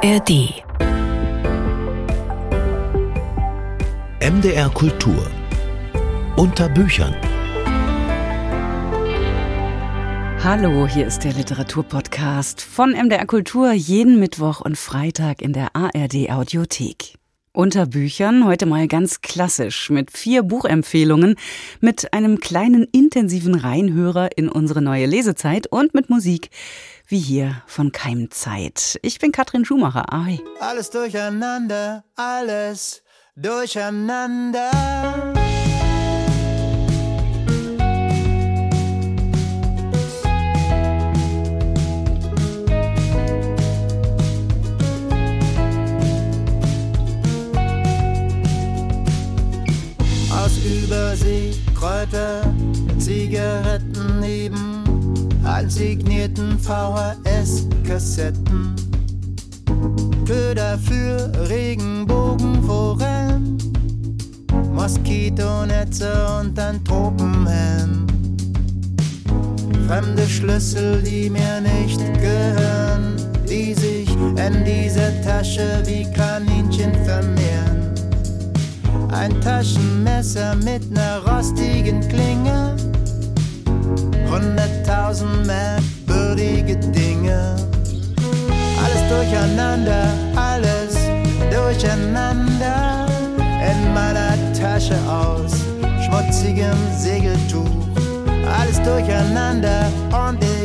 ARD. MDR Kultur. Unter Büchern. Hallo, hier ist der Literaturpodcast von MDR Kultur jeden Mittwoch und Freitag in der ARD Audiothek. Unter Büchern heute mal ganz klassisch mit vier Buchempfehlungen, mit einem kleinen intensiven Reinhörer in unsere neue Lesezeit und mit Musik wie hier von Keimzeit. Ich bin Katrin Schumacher. Ahoi. Alles durcheinander, alles durcheinander. Aus Übersee Kräuter, Zigaretten signierten VHS-Kassetten. Köder für Regenbogenforellen, Moskitonetze und ein Tropenhelm. Fremde Schlüssel, die mir nicht gehören, die sich in dieser Tasche wie Kaninchen vermehren. Ein Taschenmesser mit ner rostigen Klinge hunderttausend merkwürdige Dinge. Alles durcheinander, alles durcheinander in meiner Tasche aus schmutzigem Segeltuch. Alles durcheinander und ich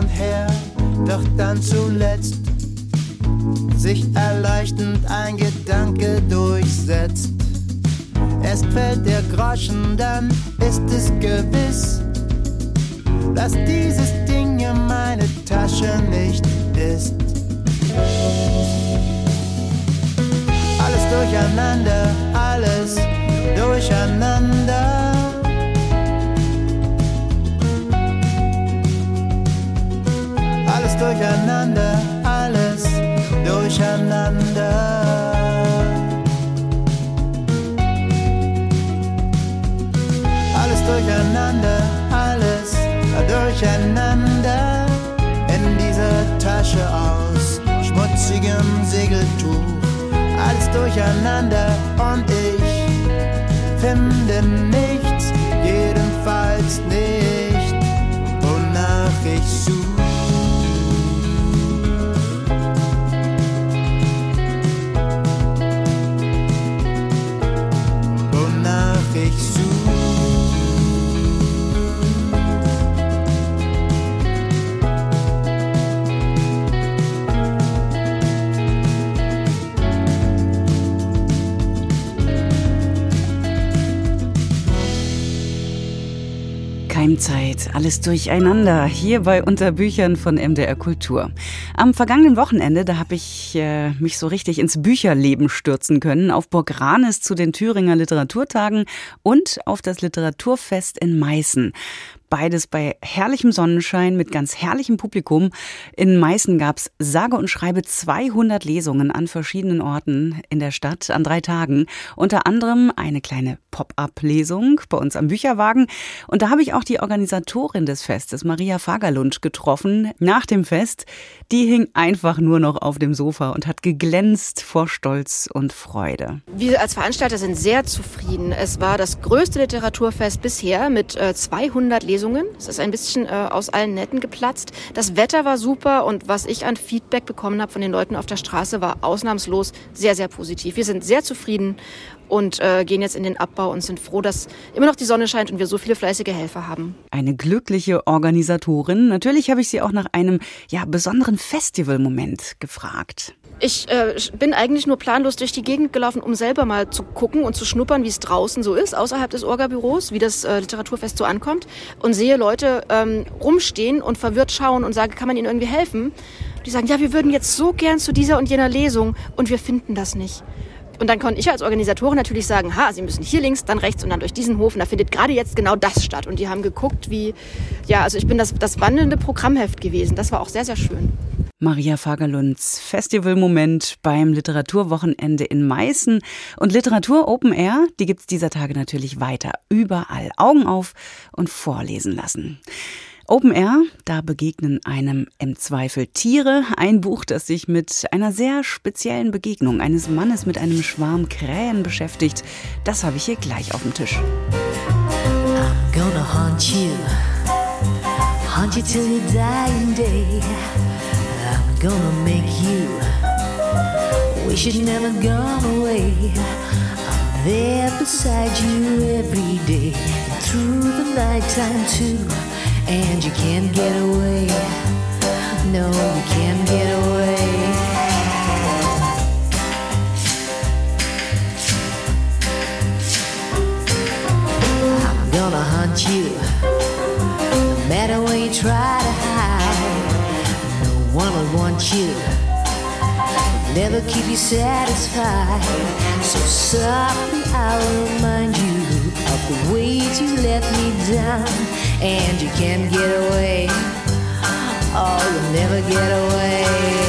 und her, doch dann zuletzt sich erleichternd ein Gedanke durchsetzt. Erst fällt der Groschen, dann ist es gewiss, dass dieses Ding ja meine Tasche nicht ist. Alles durcheinander, alles durcheinander. Durcheinander, alles durcheinander. Alles durcheinander, alles durcheinander in dieser Tasche aus schmutzigem Segeltuch. Alles durcheinander und ich finde nichts, jedenfalls nicht, wonach ich suche. Keimzeit, alles durcheinander, hier bei Unterbüchern von MDR Kultur. Am vergangenen Wochenende, da habe ich äh, mich so richtig ins Bücherleben stürzen können, auf Burg Ranes zu den Thüringer Literaturtagen und auf das Literaturfest in Meißen. Beides bei herrlichem Sonnenschein mit ganz herrlichem Publikum. In Meißen gab's sage und schreibe 200 Lesungen an verschiedenen Orten in der Stadt an drei Tagen. Unter anderem eine kleine Pop-up-Lesung bei uns am Bücherwagen. Und da habe ich auch die Organisatorin des Festes, Maria Fagerlund, getroffen nach dem Fest. Die hing einfach nur noch auf dem Sofa und hat geglänzt vor Stolz und Freude. Wir als Veranstalter sind sehr zufrieden. Es war das größte Literaturfest bisher mit 200 äh, Lesungen. Es ist ein bisschen äh, aus allen Netten geplatzt. Das Wetter war super und was ich an Feedback bekommen habe von den Leuten auf der Straße war ausnahmslos sehr, sehr positiv. Wir sind sehr zufrieden und äh, gehen jetzt in den Abbau und sind froh, dass immer noch die Sonne scheint und wir so viele fleißige Helfer haben. Eine glückliche Organisatorin. Natürlich habe ich sie auch nach einem ja, besonderen Festivalmoment gefragt. Ich äh, bin eigentlich nur planlos durch die Gegend gelaufen, um selber mal zu gucken und zu schnuppern, wie es draußen so ist, außerhalb des Orga-Büros, wie das äh, Literaturfest so ankommt. Und sehe Leute ähm, rumstehen und verwirrt schauen und sage, kann man ihnen irgendwie helfen? Die sagen, ja, wir würden jetzt so gern zu dieser und jener Lesung und wir finden das nicht. Und dann konnte ich als Organisatorin natürlich sagen, ha, Sie müssen hier links, dann rechts und dann durch diesen Hof. Und da findet gerade jetzt genau das statt. Und die haben geguckt, wie, ja, also ich bin das, das wandelnde Programmheft gewesen. Das war auch sehr, sehr schön. Maria Fagerlunds Festivalmoment beim Literaturwochenende in Meißen. Und Literatur Open Air, die gibt's dieser Tage natürlich weiter. Überall Augen auf und vorlesen lassen. Open Air, da begegnen einem im Zweifel Tiere. Ein Buch, das sich mit einer sehr speziellen Begegnung eines Mannes mit einem Schwarm Krähen beschäftigt. Das habe ich hier gleich auf dem Tisch. I'm gonna haunt you, haunt you till your dying day. I'm gonna make you wish you'd never gone away. I'm there beside you every day, through the nighttime too. And you can't get away. No, you can't get away. I'm gonna hunt you, no matter where you try to hide. No one will want you, never keep you satisfied. So softly I'll remind you of the ways you let me down and you can't get away. Oh, you'll never get away.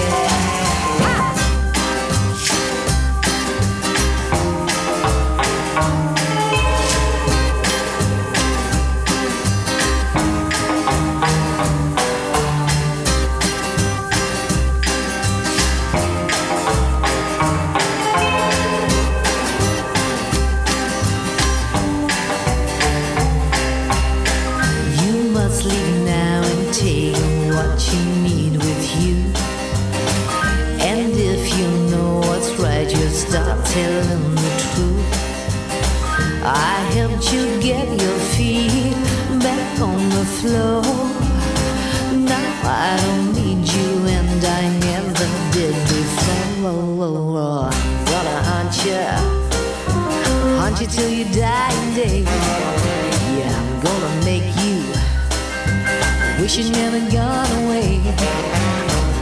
Telling the truth. I helped you get your feet back on the floor. Now I don't need you, and I never did before. I'm gonna hunt you, hunt you till you die day. You'd never gone away.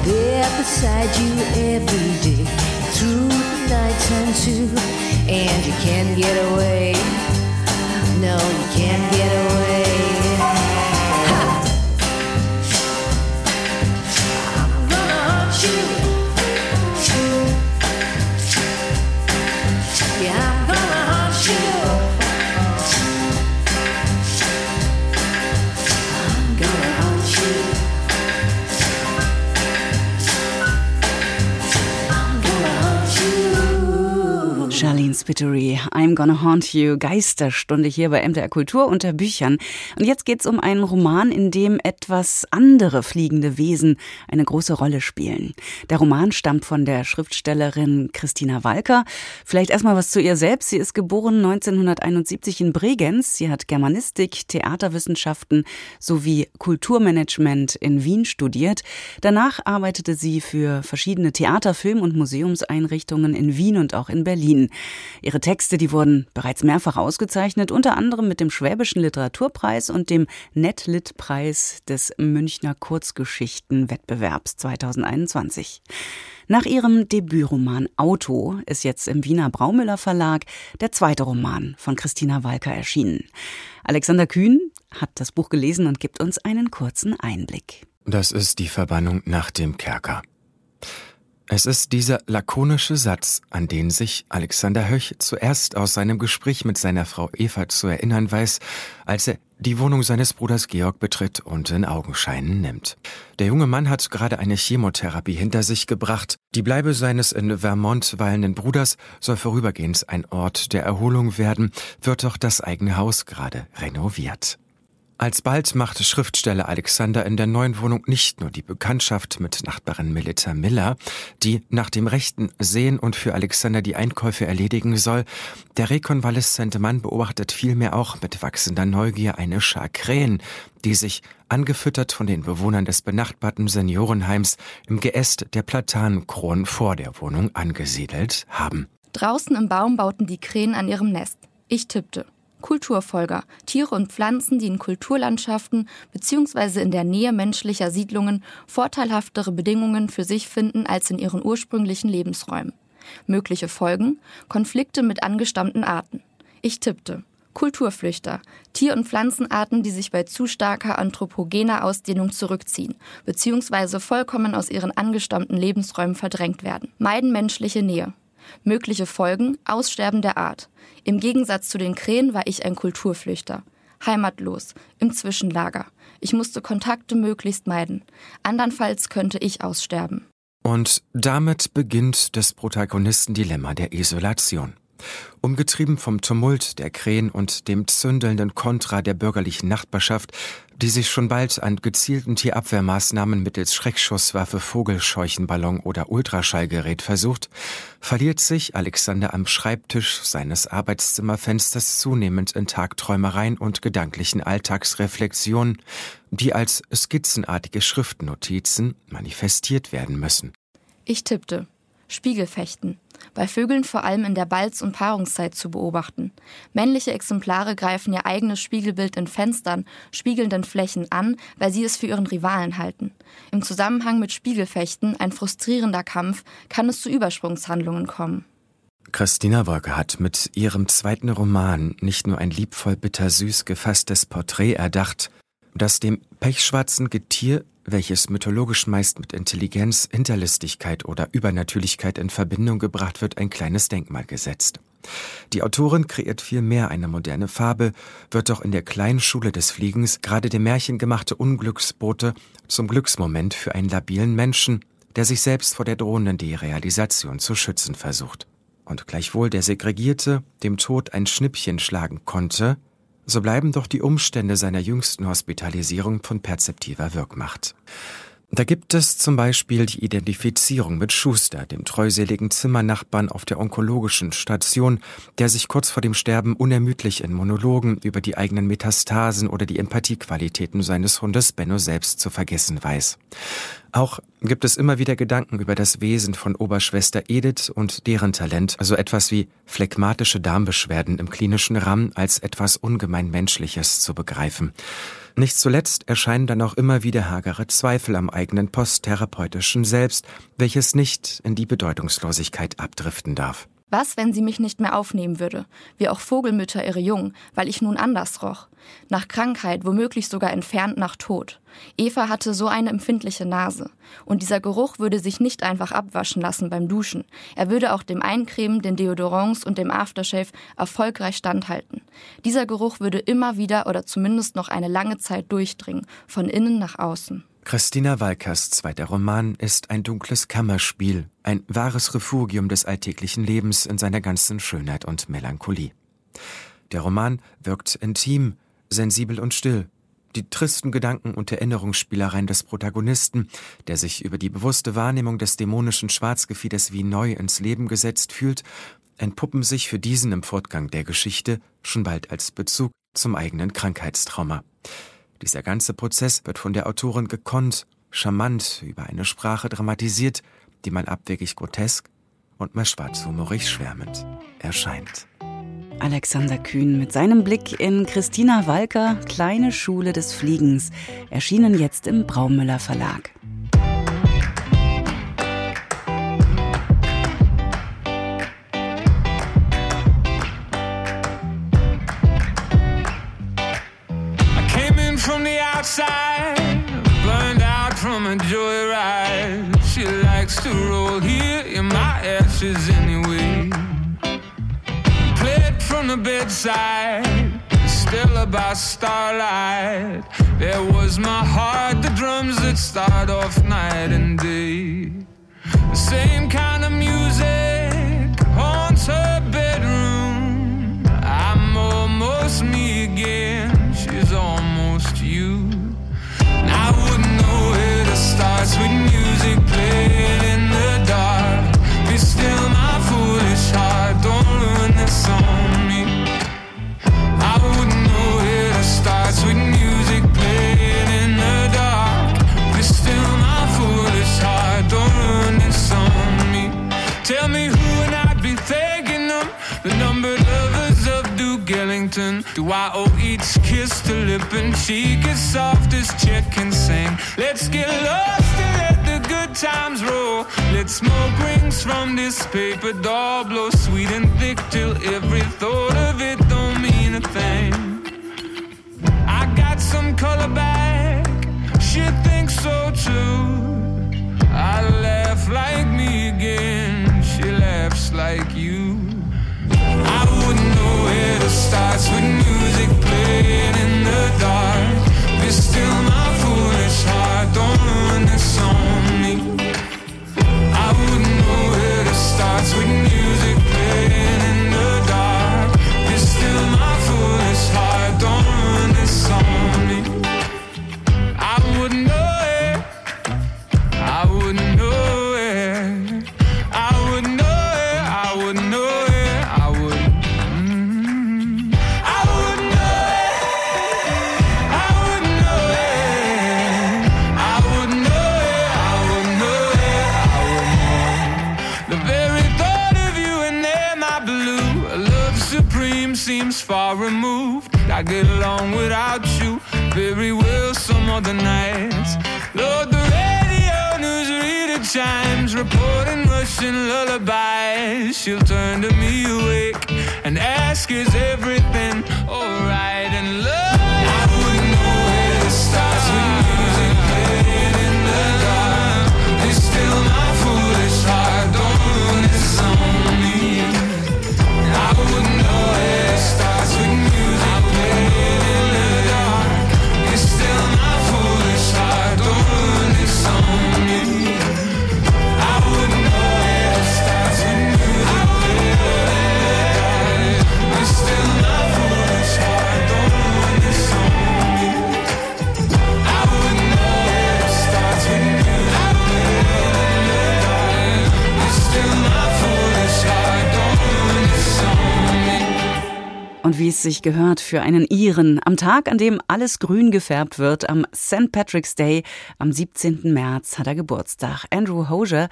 There beside you every day through nighttime too, and you can't get away. No, you can't get away. Spittery, I'm Gonna Haunt You, Geisterstunde hier bei MDR Kultur unter Büchern. Und jetzt geht's um einen Roman, in dem etwas andere fliegende Wesen eine große Rolle spielen. Der Roman stammt von der Schriftstellerin Christina Walker. Vielleicht erstmal was zu ihr selbst. Sie ist geboren 1971 in Bregenz. Sie hat Germanistik, Theaterwissenschaften sowie Kulturmanagement in Wien studiert. Danach arbeitete sie für verschiedene Theater-, Film- und Museumseinrichtungen in Wien und auch in Berlin. Ihre Texte, die wurden bereits mehrfach ausgezeichnet, unter anderem mit dem Schwäbischen Literaturpreis und dem Netlit-Preis des Münchner Kurzgeschichtenwettbewerbs 2021. Nach ihrem Debütroman Auto ist jetzt im Wiener Braumüller Verlag der zweite Roman von Christina Walker erschienen. Alexander Kühn hat das Buch gelesen und gibt uns einen kurzen Einblick. Das ist die Verbannung nach dem Kerker. Es ist dieser lakonische Satz, an den sich Alexander Höch zuerst aus seinem Gespräch mit seiner Frau Eva zu erinnern weiß, als er die Wohnung seines Bruders Georg betritt und in Augenscheinen nimmt. Der junge Mann hat gerade eine Chemotherapie hinter sich gebracht. Die Bleibe seines in Vermont weilenden Bruders soll vorübergehend ein Ort der Erholung werden, wird doch das eigene Haus gerade renoviert. Alsbald macht Schriftsteller Alexander in der neuen Wohnung nicht nur die Bekanntschaft mit Nachbarin Melita Miller, die nach dem rechten Sehen und für Alexander die Einkäufe erledigen soll. Der rekonvaleszente Mann beobachtet vielmehr auch mit wachsender Neugier eine Schar Krähen, die sich, angefüttert von den Bewohnern des benachbarten Seniorenheims, im Geäst der Platanenkronen vor der Wohnung angesiedelt haben. Draußen im Baum bauten die Krähen an ihrem Nest. Ich tippte. Kulturfolger, Tiere und Pflanzen, die in Kulturlandschaften bzw. in der Nähe menschlicher Siedlungen vorteilhaftere Bedingungen für sich finden als in ihren ursprünglichen Lebensräumen. Mögliche Folgen? Konflikte mit angestammten Arten. Ich tippte. Kulturflüchter, Tier- und Pflanzenarten, die sich bei zu starker anthropogener Ausdehnung zurückziehen, beziehungsweise vollkommen aus ihren angestammten Lebensräumen verdrängt werden, meiden menschliche Nähe. Mögliche Folgen Aussterben der Art. Im Gegensatz zu den Krähen war ich ein Kulturflüchter. Heimatlos, im Zwischenlager. Ich musste Kontakte möglichst meiden. Andernfalls könnte ich aussterben. Und damit beginnt das Protagonistendilemma der Isolation. Umgetrieben vom Tumult der Krähen und dem zündelnden Kontra der bürgerlichen Nachbarschaft, die sich schon bald an gezielten Tierabwehrmaßnahmen mittels Schreckschusswaffe, Vogelscheuchenballon oder Ultraschallgerät versucht, verliert sich Alexander am Schreibtisch seines Arbeitszimmerfensters zunehmend in Tagträumereien und gedanklichen Alltagsreflexionen, die als skizzenartige Schriftnotizen manifestiert werden müssen. Ich tippte. Spiegelfechten bei Vögeln vor allem in der Balz- und Paarungszeit zu beobachten. Männliche Exemplare greifen ihr eigenes Spiegelbild in Fenstern, spiegelnden Flächen an, weil sie es für ihren Rivalen halten. Im Zusammenhang mit Spiegelfechten, ein frustrierender Kampf, kann es zu Übersprungshandlungen kommen. Christina Wolke hat mit ihrem zweiten Roman nicht nur ein liebvoll bittersüß gefasstes Porträt erdacht, das dem pechschwarzen Getier welches mythologisch meist mit Intelligenz, Hinterlistigkeit oder Übernatürlichkeit in Verbindung gebracht wird, ein kleines Denkmal gesetzt. Die Autorin kreiert vielmehr eine moderne Fabel, wird doch in der kleinen Schule des Fliegens gerade der märchengemachte Unglücksbote zum Glücksmoment für einen labilen Menschen, der sich selbst vor der drohenden Derealisation zu schützen versucht. Und gleichwohl der Segregierte dem Tod ein Schnippchen schlagen konnte, so bleiben doch die Umstände seiner jüngsten Hospitalisierung von perzeptiver Wirkmacht. Da gibt es zum Beispiel die Identifizierung mit Schuster, dem treuseligen Zimmernachbarn auf der onkologischen Station, der sich kurz vor dem Sterben unermüdlich in Monologen über die eigenen Metastasen oder die Empathiequalitäten seines Hundes Benno selbst zu vergessen weiß. Auch gibt es immer wieder Gedanken über das Wesen von Oberschwester Edith und deren Talent, also etwas wie phlegmatische Darmbeschwerden im klinischen Rahmen als etwas ungemein Menschliches zu begreifen. Nicht zuletzt erscheinen dann auch immer wieder hagere Zweifel am eigenen posttherapeutischen Selbst, welches nicht in die Bedeutungslosigkeit abdriften darf. Was, wenn sie mich nicht mehr aufnehmen würde, wie auch Vogelmütter ihre Jungen, weil ich nun anders roch? Nach Krankheit, womöglich sogar entfernt nach Tod. Eva hatte so eine empfindliche Nase. Und dieser Geruch würde sich nicht einfach abwaschen lassen beim Duschen. Er würde auch dem Eincremen, den Deodorants und dem Aftershave erfolgreich standhalten. Dieser Geruch würde immer wieder oder zumindest noch eine lange Zeit durchdringen, von innen nach außen. Christina Walkers zweiter Roman ist ein dunkles Kammerspiel, ein wahres Refugium des alltäglichen Lebens in seiner ganzen Schönheit und Melancholie. Der Roman wirkt intim, sensibel und still. Die tristen Gedanken und Erinnerungsspielereien des Protagonisten, der sich über die bewusste Wahrnehmung des dämonischen Schwarzgefieders wie neu ins Leben gesetzt fühlt, entpuppen sich für diesen im Fortgang der Geschichte schon bald als Bezug zum eigenen Krankheitstrauma. Dieser ganze Prozess wird von der Autorin gekonnt, charmant über eine Sprache dramatisiert, die mal abwegig grotesk und mal schwarzhumorig schwärmend erscheint. Alexander Kühn mit seinem Blick in Christina Walker, Kleine Schule des Fliegens, erschienen jetzt im Braumüller Verlag. Bedside, still about starlight. There was my heart, the drums that start off night and day. The same kind of music haunts her bedroom. I'm almost me again. She's almost you. And I wouldn't know where to start. Sweet music playing I owe each kiss to lip and cheek as soft as chicken sing? Let's get lost and let the good times roll. Let smoke rings from this paper doll blow sweet and thick till every thought of it don't mean a thing. I got some color back, she thinks so too. I laugh like me again, she laughs like you. Wouldn't know where to start. With music playing Und wie es sich gehört für einen Iren, am Tag, an dem alles grün gefärbt wird, am St. Patrick's Day, am 17. März, hat er Geburtstag. Andrew Hosier.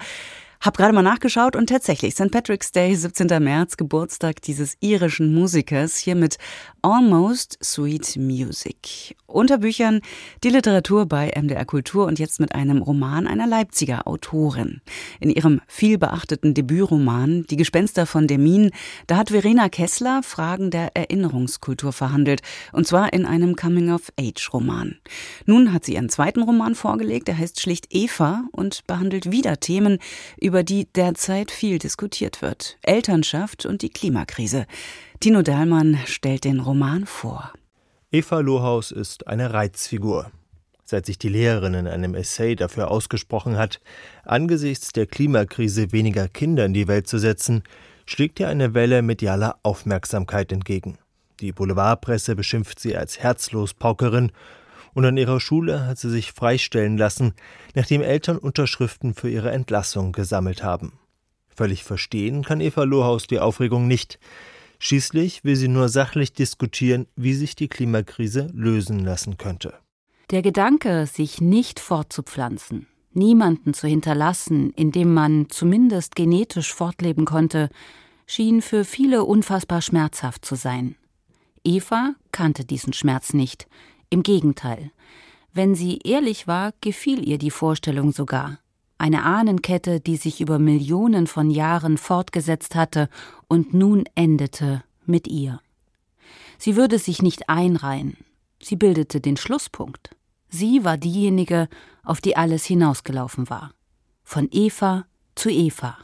Hab gerade mal nachgeschaut und tatsächlich St. Patrick's Day, 17. März, Geburtstag dieses irischen Musikers, hier mit Almost Sweet Music. Unter Büchern die Literatur bei MDR Kultur und jetzt mit einem Roman einer Leipziger Autorin. In ihrem vielbeachteten Debütroman Die Gespenster von Demin, da hat Verena Kessler Fragen der Erinnerungskultur verhandelt, und zwar in einem Coming-of-Age-Roman. Nun hat sie ihren zweiten Roman vorgelegt, der heißt schlicht Eva und behandelt wieder Themen, über die derzeit viel diskutiert wird. Elternschaft und die Klimakrise. Tino Dahlmann stellt den Roman vor. Eva Lohaus ist eine Reizfigur. Seit sich die Lehrerin in einem Essay dafür ausgesprochen hat, angesichts der Klimakrise weniger Kinder in die Welt zu setzen, schlägt ihr eine Welle medialer Aufmerksamkeit entgegen. Die Boulevardpresse beschimpft sie als Herzlospaukerin und an ihrer Schule hat sie sich freistellen lassen, nachdem Eltern Unterschriften für ihre Entlassung gesammelt haben. Völlig verstehen kann Eva Lohaus die Aufregung nicht. Schließlich will sie nur sachlich diskutieren, wie sich die Klimakrise lösen lassen könnte. Der Gedanke, sich nicht fortzupflanzen, niemanden zu hinterlassen, in dem man zumindest genetisch fortleben konnte, schien für viele unfassbar schmerzhaft zu sein. Eva kannte diesen Schmerz nicht. Im Gegenteil. Wenn sie ehrlich war, gefiel ihr die Vorstellung sogar. Eine Ahnenkette, die sich über Millionen von Jahren fortgesetzt hatte und nun endete mit ihr. Sie würde sich nicht einreihen. Sie bildete den Schlusspunkt. Sie war diejenige, auf die alles hinausgelaufen war. Von Eva zu Eva.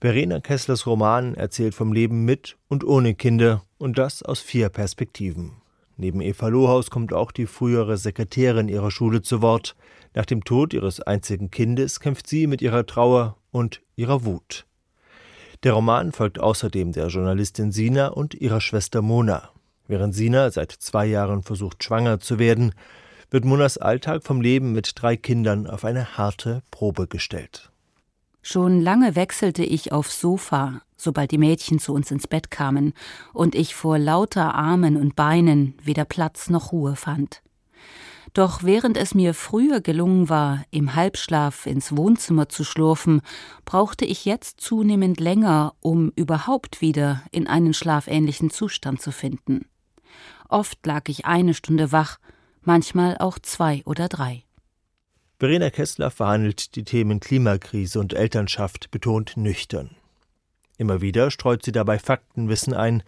Verena Kesslers Roman erzählt vom Leben mit und ohne Kinder und das aus vier Perspektiven. Neben Eva Lohaus kommt auch die frühere Sekretärin ihrer Schule zu Wort. Nach dem Tod ihres einzigen Kindes kämpft sie mit ihrer Trauer und ihrer Wut. Der Roman folgt außerdem der Journalistin Sina und ihrer Schwester Mona. Während Sina seit zwei Jahren versucht, schwanger zu werden, wird Monas Alltag vom Leben mit drei Kindern auf eine harte Probe gestellt. Schon lange wechselte ich aufs Sofa, sobald die Mädchen zu uns ins Bett kamen und ich vor lauter Armen und Beinen weder Platz noch Ruhe fand. Doch während es mir früher gelungen war, im Halbschlaf ins Wohnzimmer zu schlurfen, brauchte ich jetzt zunehmend länger, um überhaupt wieder in einen schlafähnlichen Zustand zu finden. Oft lag ich eine Stunde wach, manchmal auch zwei oder drei. Verena Kessler verhandelt die Themen Klimakrise und Elternschaft betont nüchtern. Immer wieder streut sie dabei Faktenwissen ein,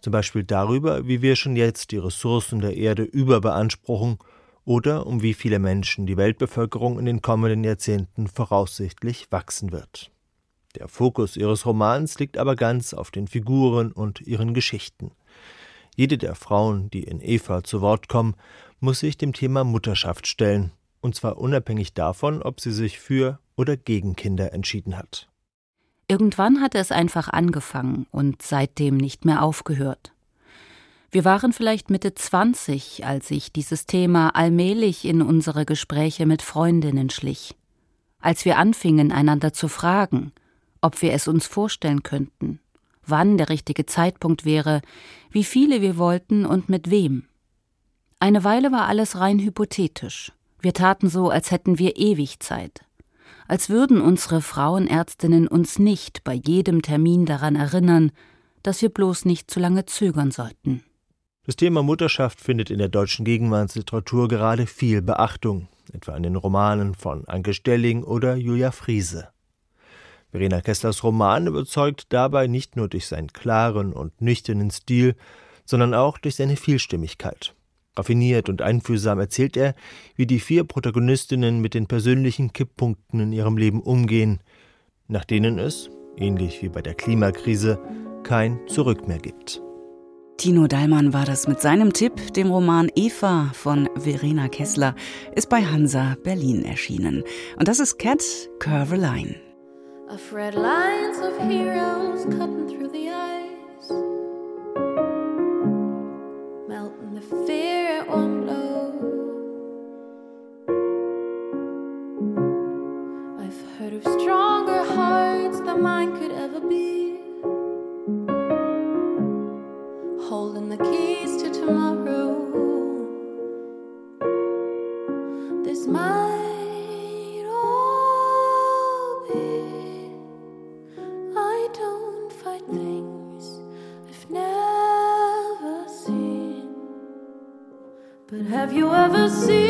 zum Beispiel darüber, wie wir schon jetzt die Ressourcen der Erde überbeanspruchen oder um wie viele Menschen die Weltbevölkerung in den kommenden Jahrzehnten voraussichtlich wachsen wird. Der Fokus ihres Romans liegt aber ganz auf den Figuren und ihren Geschichten. Jede der Frauen, die in Eva zu Wort kommen, muss sich dem Thema Mutterschaft stellen, und zwar unabhängig davon, ob sie sich für oder gegen Kinder entschieden hat. Irgendwann hatte es einfach angefangen und seitdem nicht mehr aufgehört. Wir waren vielleicht Mitte 20, als sich dieses Thema allmählich in unsere Gespräche mit Freundinnen schlich. Als wir anfingen, einander zu fragen, ob wir es uns vorstellen könnten, wann der richtige Zeitpunkt wäre, wie viele wir wollten und mit wem. Eine Weile war alles rein hypothetisch. Wir taten so, als hätten wir ewig Zeit. Als würden unsere Frauenärztinnen uns nicht bei jedem Termin daran erinnern, dass wir bloß nicht zu lange zögern sollten. Das Thema Mutterschaft findet in der deutschen Gegenwartsliteratur gerade viel Beachtung, etwa in den Romanen von Anke Stelling oder Julia Friese. Verena Kesslers Roman überzeugt dabei nicht nur durch seinen klaren und nüchternen Stil, sondern auch durch seine Vielstimmigkeit. Raffiniert und einfühlsam erzählt er, wie die vier Protagonistinnen mit den persönlichen Kipppunkten in ihrem Leben umgehen, nach denen es, ähnlich wie bei der Klimakrise, kein Zurück mehr gibt. Tino Dallmann war das mit seinem Tipp, dem Roman Eva von Verena Kessler, ist bei Hansa Berlin erschienen. Und das ist Cat Curve Line. Of red lines of heroes cutting through the ice. Mine could ever be. holding the keys to tomorrow. This might all be. I don't fight things I've never seen. But have you ever seen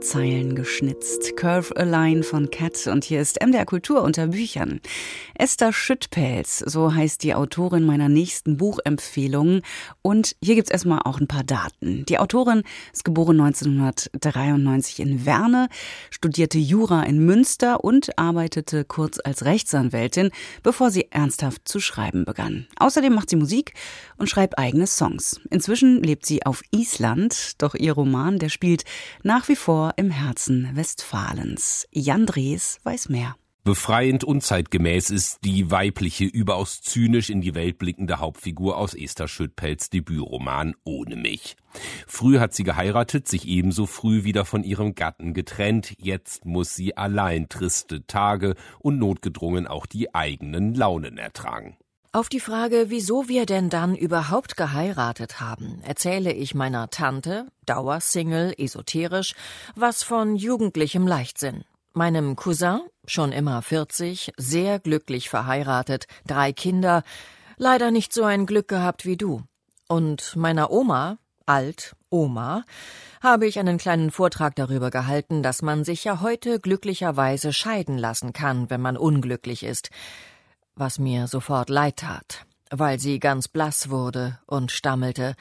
Zeilen geschnitzt. Curve a Line von Cat und hier ist MDR Kultur unter Büchern. Esther Schüttpelz, so heißt die Autorin meiner nächsten Buchempfehlung. Und hier gibt's erstmal auch ein paar Daten. Die Autorin ist geboren 1993 in Werne, studierte Jura in Münster und arbeitete kurz als Rechtsanwältin, bevor sie ernsthaft zu schreiben begann. Außerdem macht sie Musik und schreibt eigene Songs. Inzwischen lebt sie auf Island, doch ihr Roman, der spielt nach wie vor im Herzen Westfalens. Jan Drees weiß mehr. Befreiend unzeitgemäß ist die weibliche, überaus zynisch in die Welt blickende Hauptfigur aus Esther Schüttpelz Debütroman Ohne mich. Früh hat sie geheiratet, sich ebenso früh wieder von ihrem Gatten getrennt. Jetzt muss sie allein triste Tage und notgedrungen auch die eigenen Launen ertragen. Auf die Frage, wieso wir denn dann überhaupt geheiratet haben, erzähle ich meiner Tante, Dauersingle, esoterisch, was von jugendlichem Leichtsinn. Meinem Cousin, schon immer 40, sehr glücklich verheiratet, drei Kinder, leider nicht so ein Glück gehabt wie du. Und meiner Oma, alt, Oma, habe ich einen kleinen Vortrag darüber gehalten, dass man sich ja heute glücklicherweise scheiden lassen kann, wenn man unglücklich ist was mir sofort leid tat, weil sie ganz blass wurde und stammelte,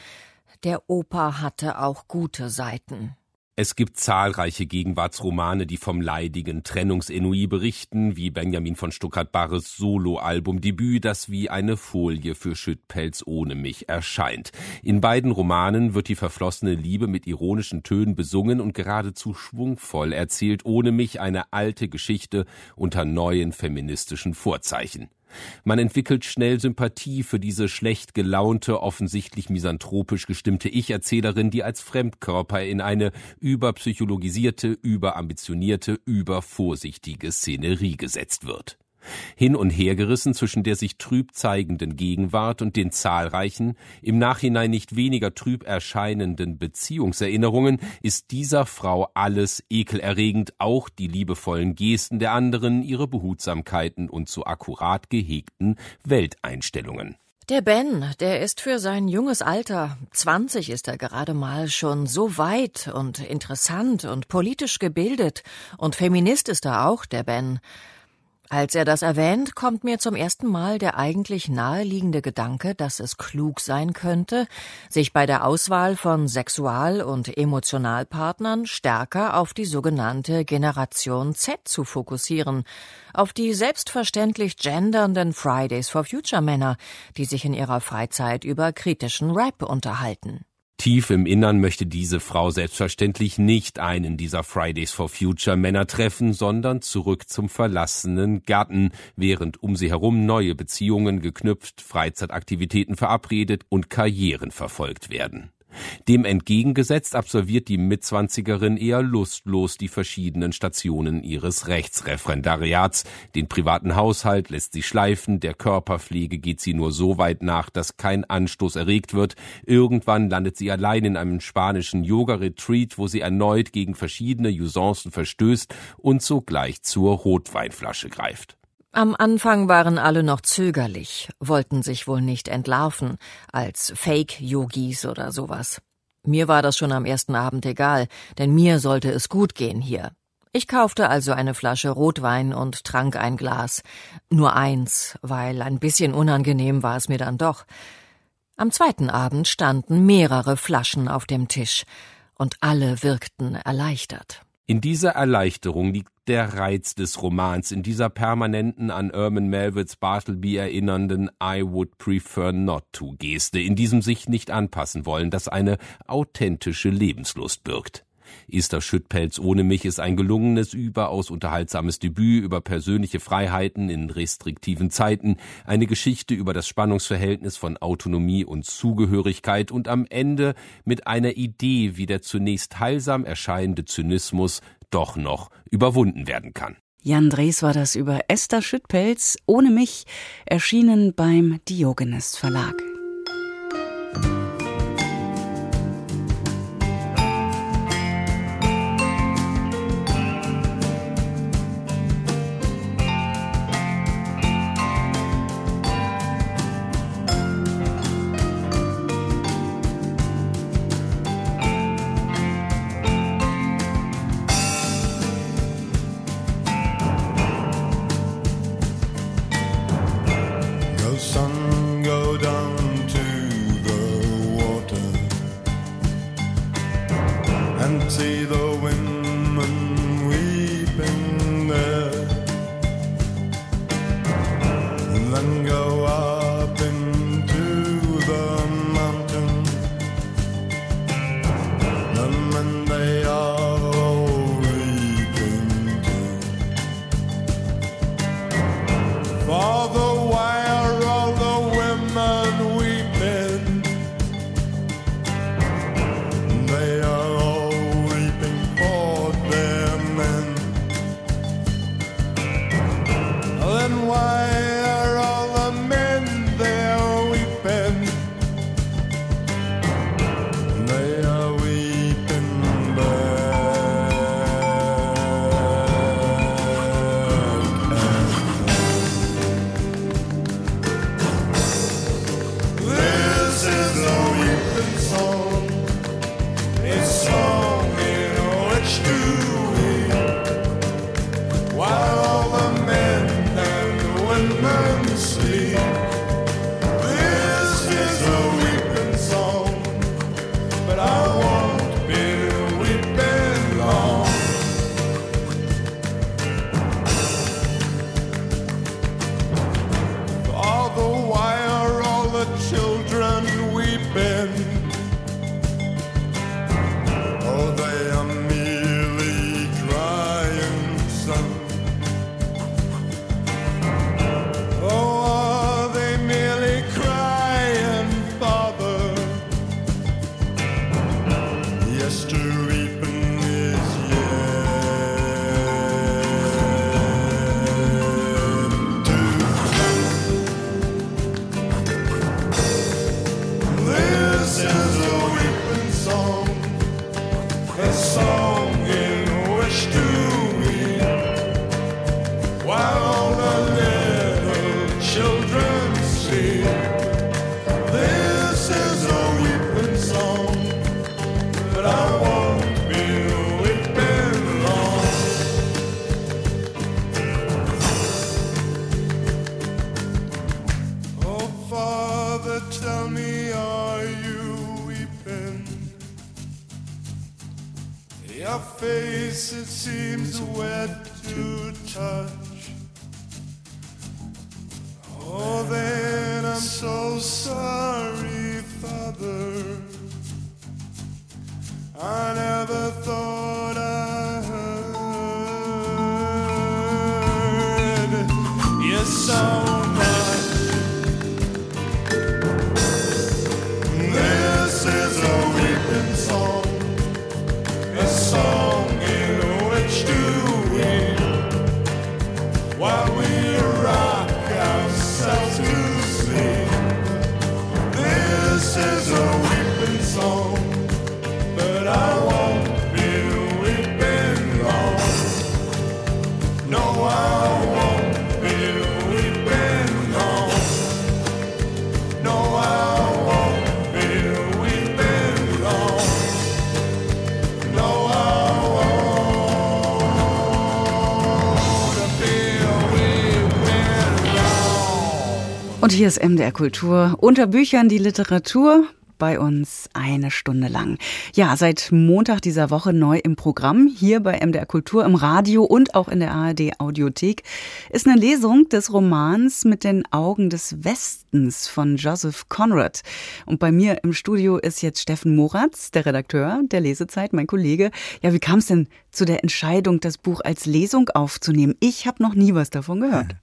der Opa hatte auch gute Seiten. Es gibt zahlreiche Gegenwartsromane, die vom leidigen Trennungsenui berichten, wie Benjamin von Stuttgart-Barres Soloalbumdebüt, das wie eine Folie für Schüttpelz ohne mich erscheint. In beiden Romanen wird die verflossene Liebe mit ironischen Tönen besungen und geradezu schwungvoll erzählt ohne mich eine alte Geschichte unter neuen feministischen Vorzeichen. Man entwickelt schnell Sympathie für diese schlecht gelaunte, offensichtlich misanthropisch gestimmte Ich-Erzählerin, die als Fremdkörper in eine überpsychologisierte, überambitionierte, übervorsichtige Szenerie gesetzt wird. Hin und hergerissen zwischen der sich trüb zeigenden Gegenwart und den zahlreichen, im Nachhinein nicht weniger trüb erscheinenden Beziehungserinnerungen, ist dieser Frau alles ekelerregend, auch die liebevollen Gesten der anderen, ihre Behutsamkeiten und so akkurat gehegten Welteinstellungen. Der Ben, der ist für sein junges Alter, 20 ist er gerade mal, schon so weit und interessant und politisch gebildet, und Feminist ist er auch, der Ben. Als er das erwähnt, kommt mir zum ersten Mal der eigentlich naheliegende Gedanke, dass es klug sein könnte, sich bei der Auswahl von Sexual- und Emotionalpartnern stärker auf die sogenannte Generation Z zu fokussieren, auf die selbstverständlich gendernden Fridays for Future Männer, die sich in ihrer Freizeit über kritischen Rap unterhalten. Tief im Innern möchte diese Frau selbstverständlich nicht einen dieser Fridays for Future Männer treffen, sondern zurück zum verlassenen Garten, während um sie herum neue Beziehungen geknüpft, Freizeitaktivitäten verabredet und Karrieren verfolgt werden. Dem entgegengesetzt absolviert die Mitzwanzigerin eher lustlos die verschiedenen Stationen ihres Rechtsreferendariats. Den privaten Haushalt lässt sie schleifen, der Körperpflege geht sie nur so weit nach, dass kein Anstoß erregt wird. Irgendwann landet sie allein in einem spanischen Yoga-Retreat, wo sie erneut gegen verschiedene Usancen verstößt und sogleich zur Rotweinflasche greift. Am Anfang waren alle noch zögerlich, wollten sich wohl nicht entlarven, als Fake-Yogis oder sowas. Mir war das schon am ersten Abend egal, denn mir sollte es gut gehen hier. Ich kaufte also eine Flasche Rotwein und trank ein Glas. Nur eins, weil ein bisschen unangenehm war es mir dann doch. Am zweiten Abend standen mehrere Flaschen auf dem Tisch, und alle wirkten erleichtert. In dieser Erleichterung liegt der Reiz des Romans, in dieser permanenten an Erman Melvilles Bartleby erinnernden I would prefer not to Geste, in diesem sich nicht anpassen wollen, das eine authentische Lebenslust birgt. Esther Schüttpelz ohne mich ist ein gelungenes, überaus unterhaltsames Debüt über persönliche Freiheiten in restriktiven Zeiten, eine Geschichte über das Spannungsverhältnis von Autonomie und Zugehörigkeit und am Ende mit einer Idee, wie der zunächst heilsam erscheinende Zynismus doch noch überwunden werden kann. Jan Drees war das über Esther Schüttpelz ohne mich, erschienen beim Diogenes Verlag. face, it seems wet to touch. Oh, then I'm so sorry, Father. I never thought. Und hier ist MDR Kultur. Unter Büchern die Literatur bei uns eine Stunde lang. Ja, seit Montag dieser Woche neu im Programm, hier bei MDR Kultur im Radio und auch in der ARD Audiothek, ist eine Lesung des Romans Mit den Augen des Westens von Joseph Conrad. Und bei mir im Studio ist jetzt Steffen Moratz, der Redakteur der Lesezeit, mein Kollege. Ja, wie kam es denn zu der Entscheidung, das Buch als Lesung aufzunehmen? Ich habe noch nie was davon gehört.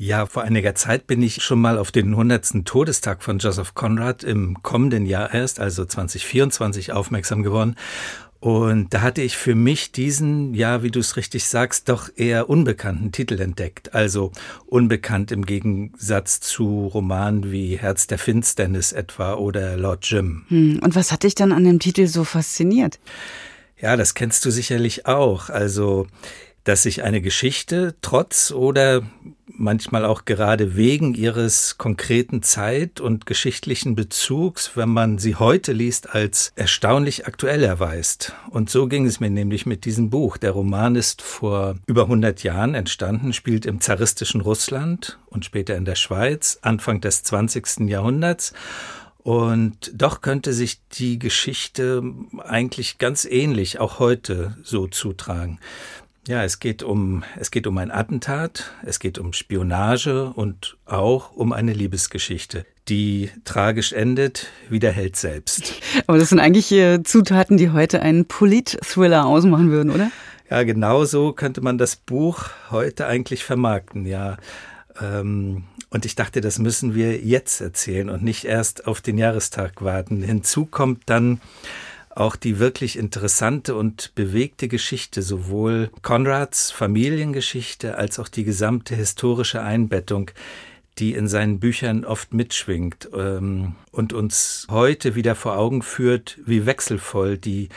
Ja, vor einiger Zeit bin ich schon mal auf den 100. Todestag von Joseph Conrad im kommenden Jahr erst, also 2024, aufmerksam geworden. Und da hatte ich für mich diesen, ja, wie du es richtig sagst, doch eher unbekannten Titel entdeckt. Also unbekannt im Gegensatz zu Romanen wie Herz der Finsternis etwa oder Lord Jim. Hm, und was hat dich dann an dem Titel so fasziniert? Ja, das kennst du sicherlich auch. Also, dass sich eine Geschichte trotz oder manchmal auch gerade wegen ihres konkreten Zeit- und geschichtlichen Bezugs, wenn man sie heute liest, als erstaunlich aktuell erweist. Und so ging es mir nämlich mit diesem Buch. Der Roman ist vor über 100 Jahren entstanden, spielt im zaristischen Russland und später in der Schweiz, Anfang des 20. Jahrhunderts. Und doch könnte sich die Geschichte eigentlich ganz ähnlich auch heute so zutragen. Ja, es geht um, es geht um ein Attentat, es geht um Spionage und auch um eine Liebesgeschichte, die tragisch endet, wie der Held selbst. Aber das sind eigentlich äh, Zutaten, die heute einen Polit-Thriller ausmachen würden, oder? Ja, genau so könnte man das Buch heute eigentlich vermarkten, ja. Ähm, und ich dachte, das müssen wir jetzt erzählen und nicht erst auf den Jahrestag warten. Hinzu kommt dann auch die wirklich interessante und bewegte Geschichte, sowohl Konrads Familiengeschichte als auch die gesamte historische Einbettung, die in seinen Büchern oft mitschwingt ähm, und uns heute wieder vor Augen führt, wie wechselvoll die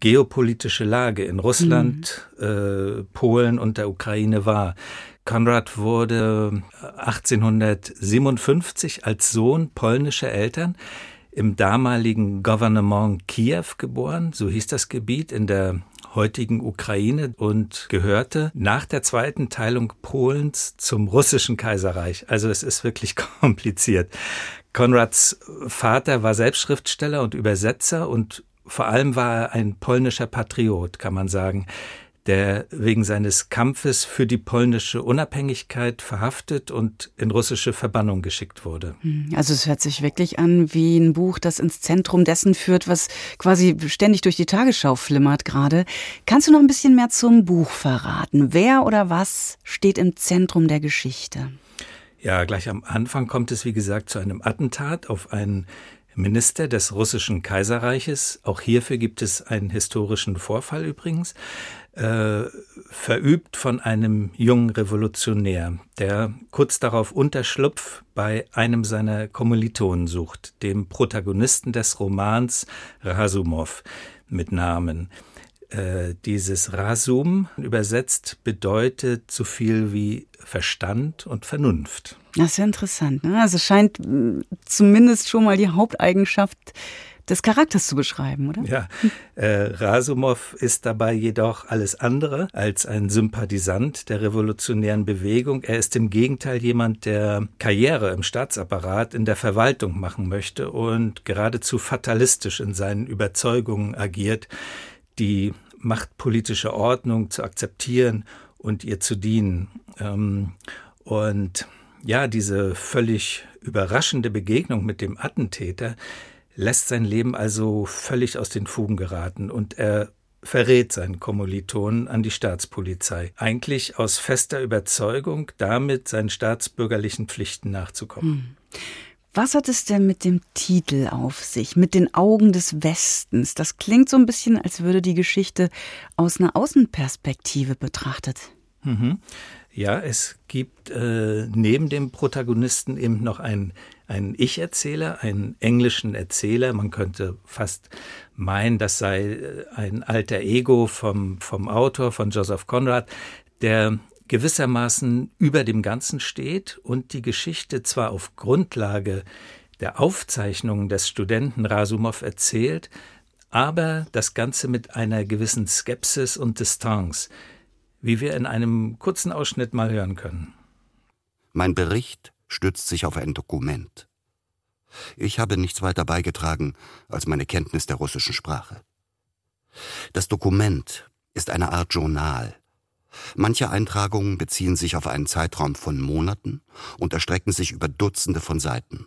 geopolitische Lage in Russland, mhm. äh, Polen und der Ukraine war. Konrad wurde 1857 als Sohn polnischer Eltern im damaligen Gouvernement Kiew geboren, so hieß das Gebiet in der heutigen Ukraine und gehörte nach der zweiten Teilung Polens zum russischen Kaiserreich. Also es ist wirklich kompliziert. Konrads Vater war selbst Schriftsteller und Übersetzer und vor allem war er ein polnischer Patriot, kann man sagen der wegen seines Kampfes für die polnische Unabhängigkeit verhaftet und in russische Verbannung geschickt wurde. Hm, also es hört sich wirklich an wie ein Buch, das ins Zentrum dessen führt, was quasi ständig durch die Tagesschau flimmert gerade. Kannst du noch ein bisschen mehr zum Buch verraten? Wer oder was steht im Zentrum der Geschichte? Ja, gleich am Anfang kommt es, wie gesagt, zu einem Attentat auf einen Minister des russischen Kaiserreiches. Auch hierfür gibt es einen historischen Vorfall übrigens äh, verübt von einem jungen Revolutionär, der kurz darauf Unterschlupf bei einem seiner Kommilitonen sucht, dem Protagonisten des Romans Rasumov mit Namen. Äh, dieses Rasum übersetzt bedeutet so viel wie Verstand und Vernunft. Das ist ja interessant. Ne? Also scheint zumindest schon mal die Haupteigenschaft des Charakters zu beschreiben, oder? Ja, äh, Rasumov ist dabei jedoch alles andere als ein Sympathisant der revolutionären Bewegung. Er ist im Gegenteil jemand, der Karriere im Staatsapparat in der Verwaltung machen möchte und geradezu fatalistisch in seinen Überzeugungen agiert, die machtpolitische Ordnung zu akzeptieren und ihr zu dienen. Ähm, und ja, diese völlig überraschende Begegnung mit dem Attentäter lässt sein Leben also völlig aus den Fugen geraten und er verrät seinen Kommilitonen an die Staatspolizei. Eigentlich aus fester Überzeugung, damit seinen staatsbürgerlichen Pflichten nachzukommen. Hm. Was hat es denn mit dem Titel auf sich, mit den Augen des Westens? Das klingt so ein bisschen, als würde die Geschichte aus einer Außenperspektive betrachtet. Mhm. Ja, es gibt äh, neben dem Protagonisten eben noch einen, einen Ich-Erzähler, einen englischen Erzähler. Man könnte fast meinen, das sei äh, ein alter Ego vom, vom Autor, von Joseph Conrad, der gewissermaßen über dem Ganzen steht und die Geschichte zwar auf Grundlage der Aufzeichnungen des Studenten Rasumov erzählt, aber das Ganze mit einer gewissen Skepsis und Distanz wie wir in einem kurzen Ausschnitt mal hören können. Mein Bericht stützt sich auf ein Dokument. Ich habe nichts weiter beigetragen als meine Kenntnis der russischen Sprache. Das Dokument ist eine Art Journal. Manche Eintragungen beziehen sich auf einen Zeitraum von Monaten und erstrecken sich über Dutzende von Seiten.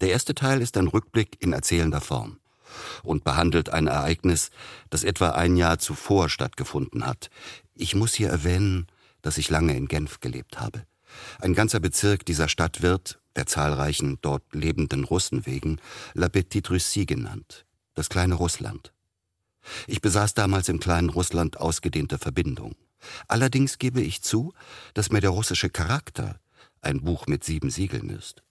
Der erste Teil ist ein Rückblick in erzählender Form und behandelt ein Ereignis, das etwa ein Jahr zuvor stattgefunden hat. Ich muss hier erwähnen, dass ich lange in Genf gelebt habe. Ein ganzer Bezirk dieser Stadt wird, der zahlreichen dort lebenden Russen wegen, La Petite Russie genannt, das kleine Russland. Ich besaß damals im kleinen Russland ausgedehnte Verbindung. Allerdings gebe ich zu, dass mir der russische Charakter ein Buch mit sieben Siegeln ist.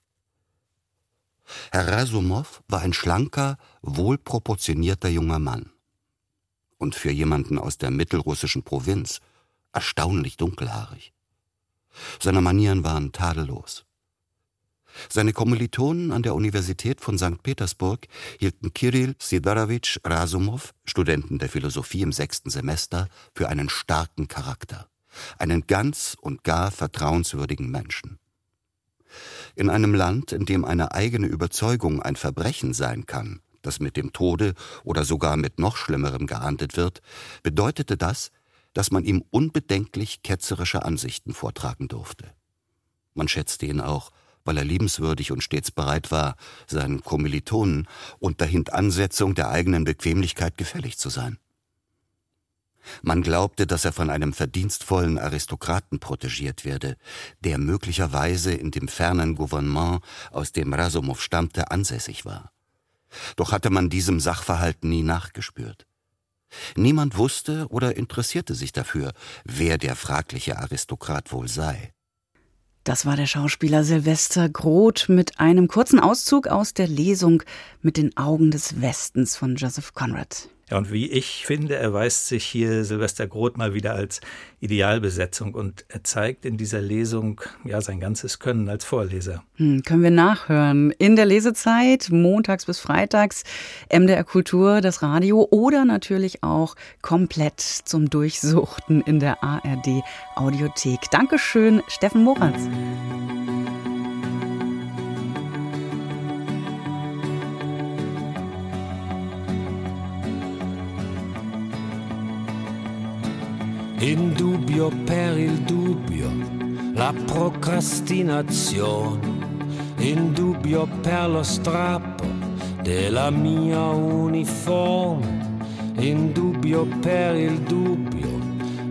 Herr Rasumov war ein schlanker, wohlproportionierter junger Mann. Und für jemanden aus der mittelrussischen Provinz erstaunlich dunkelhaarig. Seine Manieren waren tadellos. Seine Kommilitonen an der Universität von St. Petersburg hielten Kirill Sidorowitsch Rasumov, Studenten der Philosophie im sechsten Semester, für einen starken Charakter, einen ganz und gar vertrauenswürdigen Menschen. In einem Land, in dem eine eigene Überzeugung ein Verbrechen sein kann, das mit dem Tode oder sogar mit noch Schlimmerem geahndet wird, bedeutete das, dass man ihm unbedenklich ketzerische Ansichten vortragen durfte. Man schätzte ihn auch, weil er liebenswürdig und stets bereit war, seinen Kommilitonen unter Hintansetzung der eigenen Bequemlichkeit gefällig zu sein. Man glaubte, dass er von einem verdienstvollen Aristokraten protegiert werde, der möglicherweise in dem fernen Gouvernement, aus dem Rasumov stammte, ansässig war. Doch hatte man diesem Sachverhalt nie nachgespürt. Niemand wusste oder interessierte sich dafür, wer der fragliche Aristokrat wohl sei. Das war der Schauspieler Silvester Groth mit einem kurzen Auszug aus der Lesung mit den Augen des Westens von Joseph Conrad. Ja, und wie ich finde, erweist sich hier Silvester Groth mal wieder als Idealbesetzung und er zeigt in dieser Lesung ja sein ganzes Können als Vorleser. Hm, können wir nachhören. In der Lesezeit, montags bis freitags, MDR Kultur, das Radio oder natürlich auch komplett zum Durchsuchten in der ARD Audiothek. Dankeschön, Steffen Moratz. In dubbio per il dubbio, la procrastinazione, in dubbio per lo strappo della mia uniforme, in dubbio per il dubbio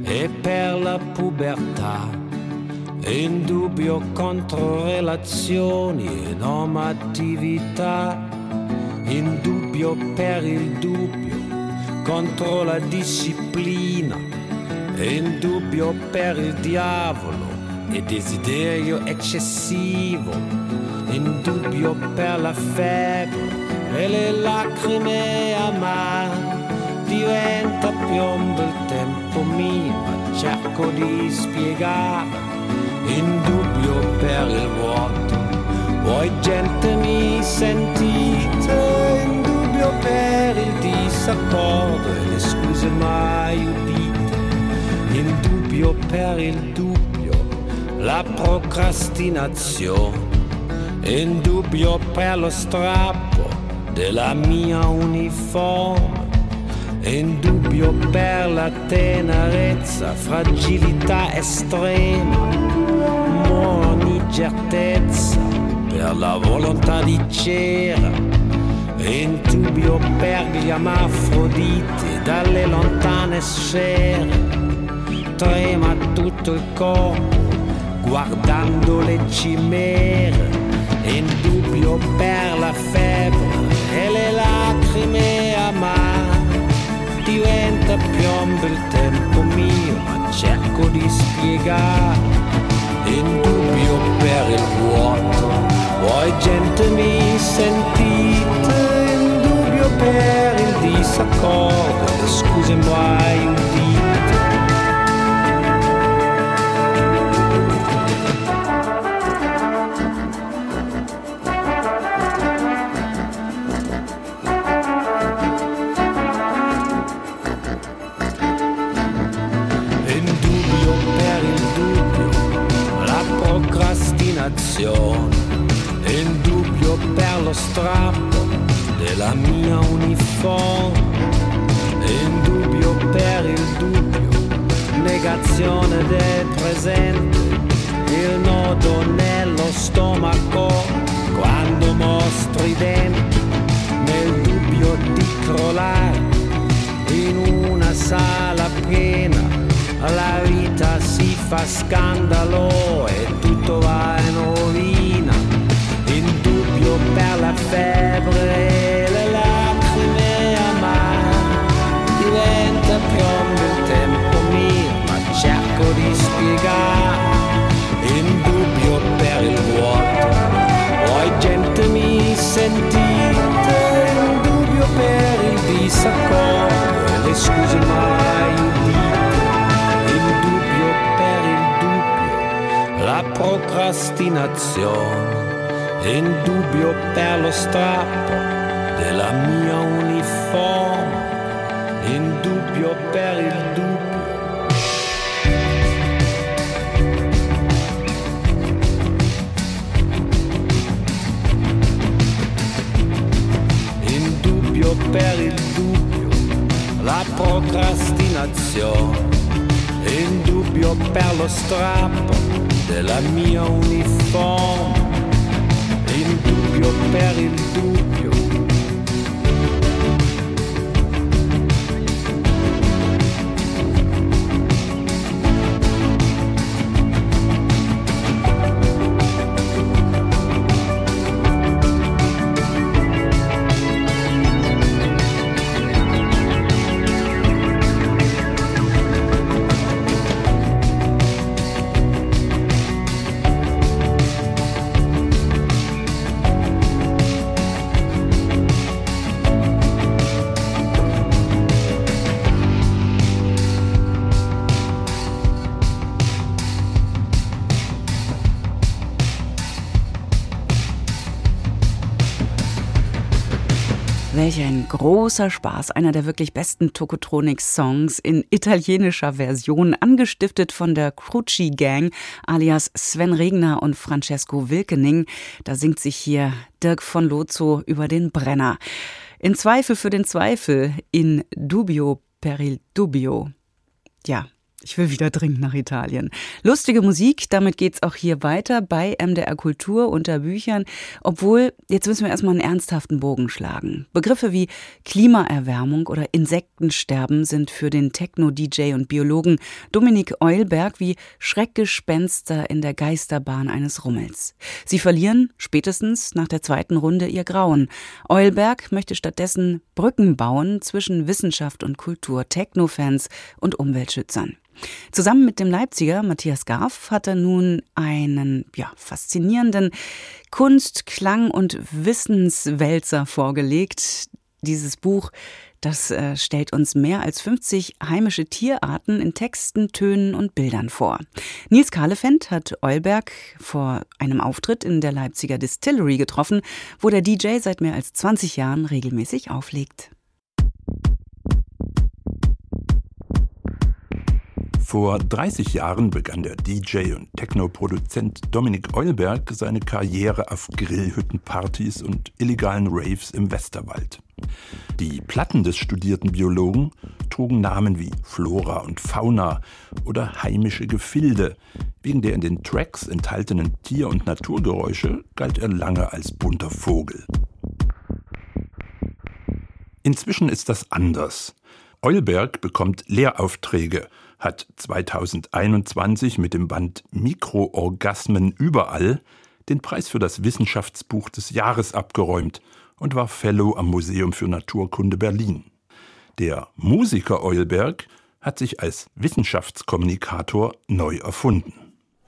e per la pubertà, in dubbio contro relazioni e normatività, in dubbio per il dubbio contro la disciplina in dubbio per il diavolo e desiderio eccessivo, in dubbio per la febbre e le lacrime amare. Diventa piombo il tempo mio, ma cerco di spiegare, in dubbio per il vuoto. Voi gente mi sentite, in dubbio per il disaccordo e le scuse mai udite in dubbio per il dubbio, la procrastinazione, in dubbio per lo strappo della mia uniforme, in dubbio per la tenerezza, fragilità estrema, ogni certezza per la volontà di cera, in dubbio per gli amafroditi dalle lontane sfere trema tutto il corpo guardando le cimere, in dubbio per la febbre e le lacrime amare. Diventa piombo il tempo mio, ma cerco di spiegare, in dubbio per il vuoto. Voi gente mi sentite, in dubbio per il disaccordo, scuse mai udite e il dubbio per lo strappo della mia uniforme. Il dubbio per il dubbio, negazione del presente, il nodo nello stomaco quando mostri i denti, nel dubbio di crollare in una sala piena la vita si fa scandalo e tutto va in rovina, febbre le lacrime amare, diventa piombo il tempo mio, ma cerco di spiegare, in dubbio per il vuoto, voi gente mi sentite, in dubbio per il disaccordo le scuse mai udite. La procrastinazione in dubbio per lo strappo della mia uniforme, in dubbio per il dubbio. In dubbio per il dubbio, la procrastinazione, in dubbio per lo strappo della mia uniforme, doux, puis on perd. Großer Spaß. Einer der wirklich besten Tokotronic-Songs in italienischer Version, angestiftet von der Cruci Gang, alias Sven Regner und Francesco Wilkening. Da singt sich hier Dirk von Lozo über den Brenner. In Zweifel für den Zweifel, in dubio per il dubio. Ja, ich will wieder dringend nach Italien. Lustige Musik, damit geht's auch hier weiter bei MDR Kultur unter Büchern. Obwohl, jetzt müssen wir erstmal einen ernsthaften Bogen schlagen. Begriffe wie Klimaerwärmung oder Insektensterben sind für den Techno-DJ und Biologen Dominik Eulberg wie Schreckgespenster in der Geisterbahn eines Rummels. Sie verlieren spätestens nach der zweiten Runde ihr Grauen. Eulberg möchte stattdessen Brücken bauen zwischen Wissenschaft und Kultur, Techno-Fans und Umweltschützern. Zusammen mit dem Leipziger Matthias Garf hat er nun einen ja, faszinierenden Kunst-, Klang- und Wissenswälzer vorgelegt. Dieses Buch, das äh, stellt uns mehr als 50 heimische Tierarten in Texten, Tönen und Bildern vor. Nils Kahlefeld hat Eulberg vor einem Auftritt in der Leipziger Distillery getroffen, wo der DJ seit mehr als 20 Jahren regelmäßig auflegt. Vor 30 Jahren begann der DJ und Techno-Produzent Dominik Eulberg seine Karriere auf Grillhüttenpartys und illegalen Raves im Westerwald. Die Platten des studierten Biologen trugen Namen wie Flora und Fauna oder heimische Gefilde. Wegen der in den Tracks enthaltenen Tier- und Naturgeräusche galt er lange als bunter Vogel. Inzwischen ist das anders. Eulberg bekommt Lehraufträge hat 2021 mit dem Band Mikroorgasmen überall den Preis für das Wissenschaftsbuch des Jahres abgeräumt und war Fellow am Museum für Naturkunde Berlin. Der Musiker Eulberg hat sich als Wissenschaftskommunikator neu erfunden.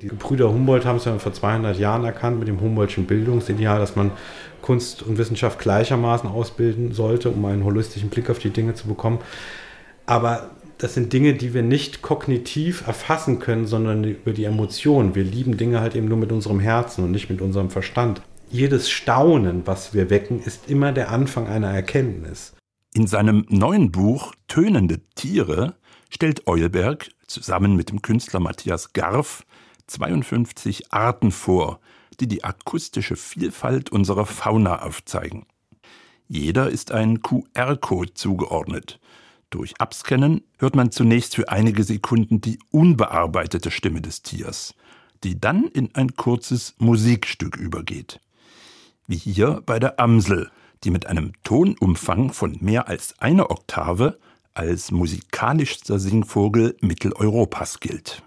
Die Brüder Humboldt haben es ja vor 200 Jahren erkannt mit dem Humboldtschen Bildungsideal, dass man Kunst und Wissenschaft gleichermaßen ausbilden sollte, um einen holistischen Blick auf die Dinge zu bekommen. Aber das sind Dinge, die wir nicht kognitiv erfassen können, sondern über die Emotionen. Wir lieben Dinge halt eben nur mit unserem Herzen und nicht mit unserem Verstand. Jedes Staunen, was wir wecken, ist immer der Anfang einer Erkenntnis. In seinem neuen Buch Tönende Tiere stellt Eulberg zusammen mit dem Künstler Matthias Garf 52 Arten vor, die die akustische Vielfalt unserer Fauna aufzeigen. Jeder ist ein QR-Code zugeordnet. Durch Abscannen hört man zunächst für einige Sekunden die unbearbeitete Stimme des Tiers, die dann in ein kurzes Musikstück übergeht. Wie hier bei der Amsel, die mit einem Tonumfang von mehr als einer Oktave als musikalischster Singvogel Mitteleuropas gilt.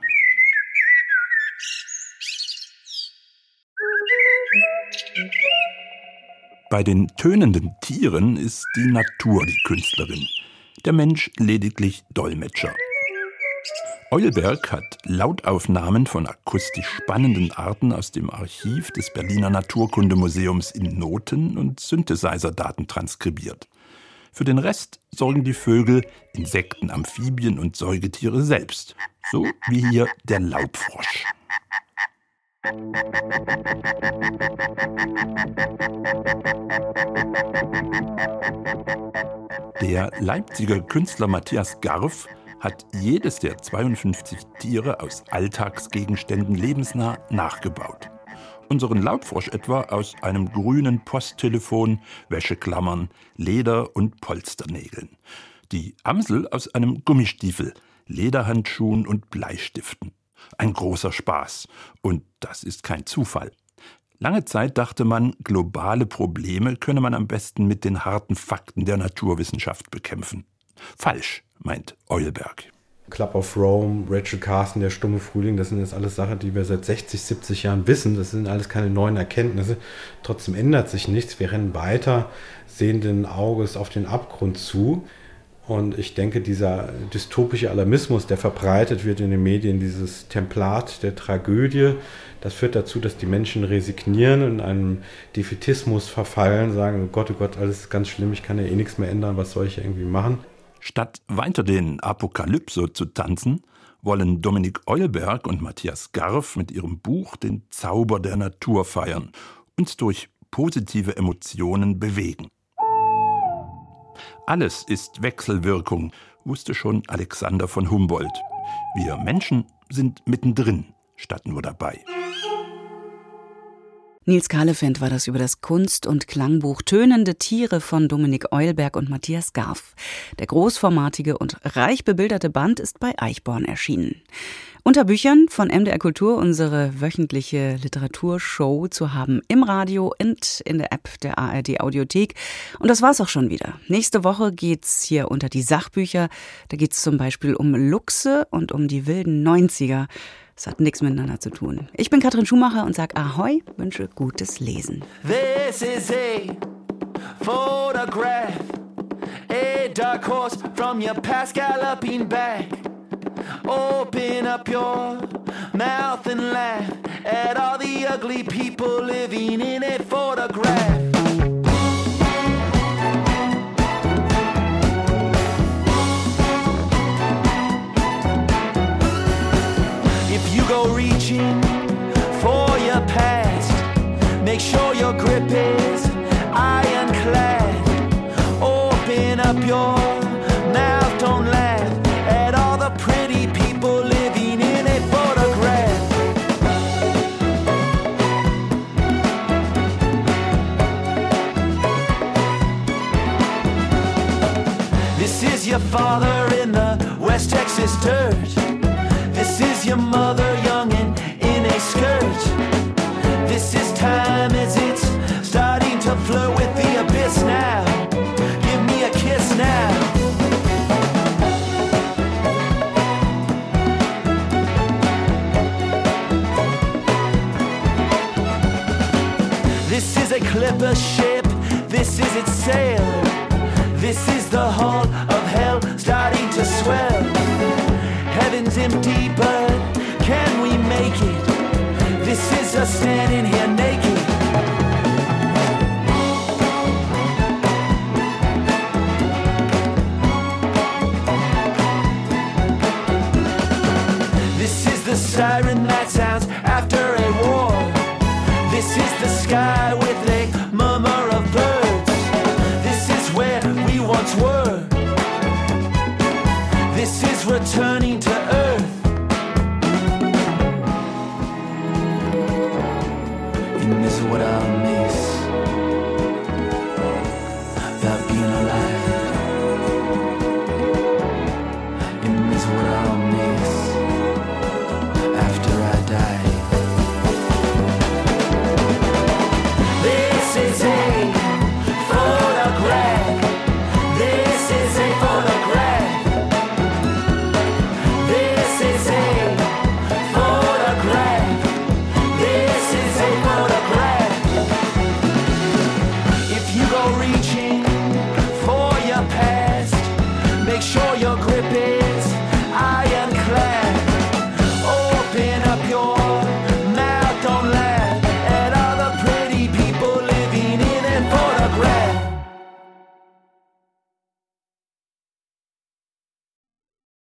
Bei den tönenden Tieren ist die Natur die Künstlerin der Mensch lediglich Dolmetscher. Eulberg hat Lautaufnahmen von akustisch spannenden Arten aus dem Archiv des Berliner Naturkundemuseums in Noten und Synthesizer-Daten transkribiert. Für den Rest sorgen die Vögel, Insekten, Amphibien und Säugetiere selbst, so wie hier der Laubfrosch. Der Leipziger Künstler Matthias Garf hat jedes der 52 Tiere aus Alltagsgegenständen lebensnah nachgebaut. Unseren Laubfrosch etwa aus einem grünen Posttelefon, Wäscheklammern, Leder- und Polsternägeln. Die Amsel aus einem Gummistiefel, Lederhandschuhen und Bleistiften. Ein großer Spaß. Und das ist kein Zufall. Lange Zeit dachte man, globale Probleme könne man am besten mit den harten Fakten der Naturwissenschaft bekämpfen. Falsch, meint Eulberg. Club of Rome, Rachel Carson, der stumme Frühling, das sind jetzt alles Sachen, die wir seit 60, 70 Jahren wissen. Das sind alles keine neuen Erkenntnisse. Trotzdem ändert sich nichts. Wir rennen weiter, sehenden Auges auf den Abgrund zu. Und ich denke, dieser dystopische Alarmismus, der verbreitet wird in den Medien, dieses Templat der Tragödie, das führt dazu, dass die Menschen resignieren und in einem Defetismus verfallen, sagen, oh Gott, oh Gott, alles ist ganz schlimm, ich kann ja eh nichts mehr ändern, was soll ich irgendwie machen? Statt weiter den Apokalypse zu tanzen, wollen Dominik Eulberg und Matthias Garf mit ihrem Buch den Zauber der Natur feiern, uns durch positive Emotionen bewegen. Alles ist Wechselwirkung, wusste schon Alexander von Humboldt. Wir Menschen sind mittendrin, statt nur dabei. Nils Kahlefeld war das über das Kunst- und Klangbuch Tönende Tiere von Dominik Eulberg und Matthias Garf. Der großformatige und reich bebilderte Band ist bei Eichborn erschienen. Unter Büchern von MDR Kultur unsere wöchentliche Literaturshow zu haben im Radio und in der App der ARD Audiothek. Und das war's auch schon wieder. Nächste Woche geht's hier unter die Sachbücher. Da geht's zum Beispiel um Luchse und um die wilden 90er. Es hat nichts miteinander zu tun. Ich bin Katrin Schumacher und sage Ahoi, wünsche gutes Lesen. This is a photograph, a dark horse from your past galloping back. Open up your mouth and laugh at all the ugly people living in a photograph. Ironclad. Open up your mouth, don't laugh at all the pretty people living in a photograph. This is your father in the West Texas dirt. This is a clipper ship, this is its sail. This is the hull of hell starting to swell. Heaven's empty, but can we make it? This is us standing here naked. This is the siren sky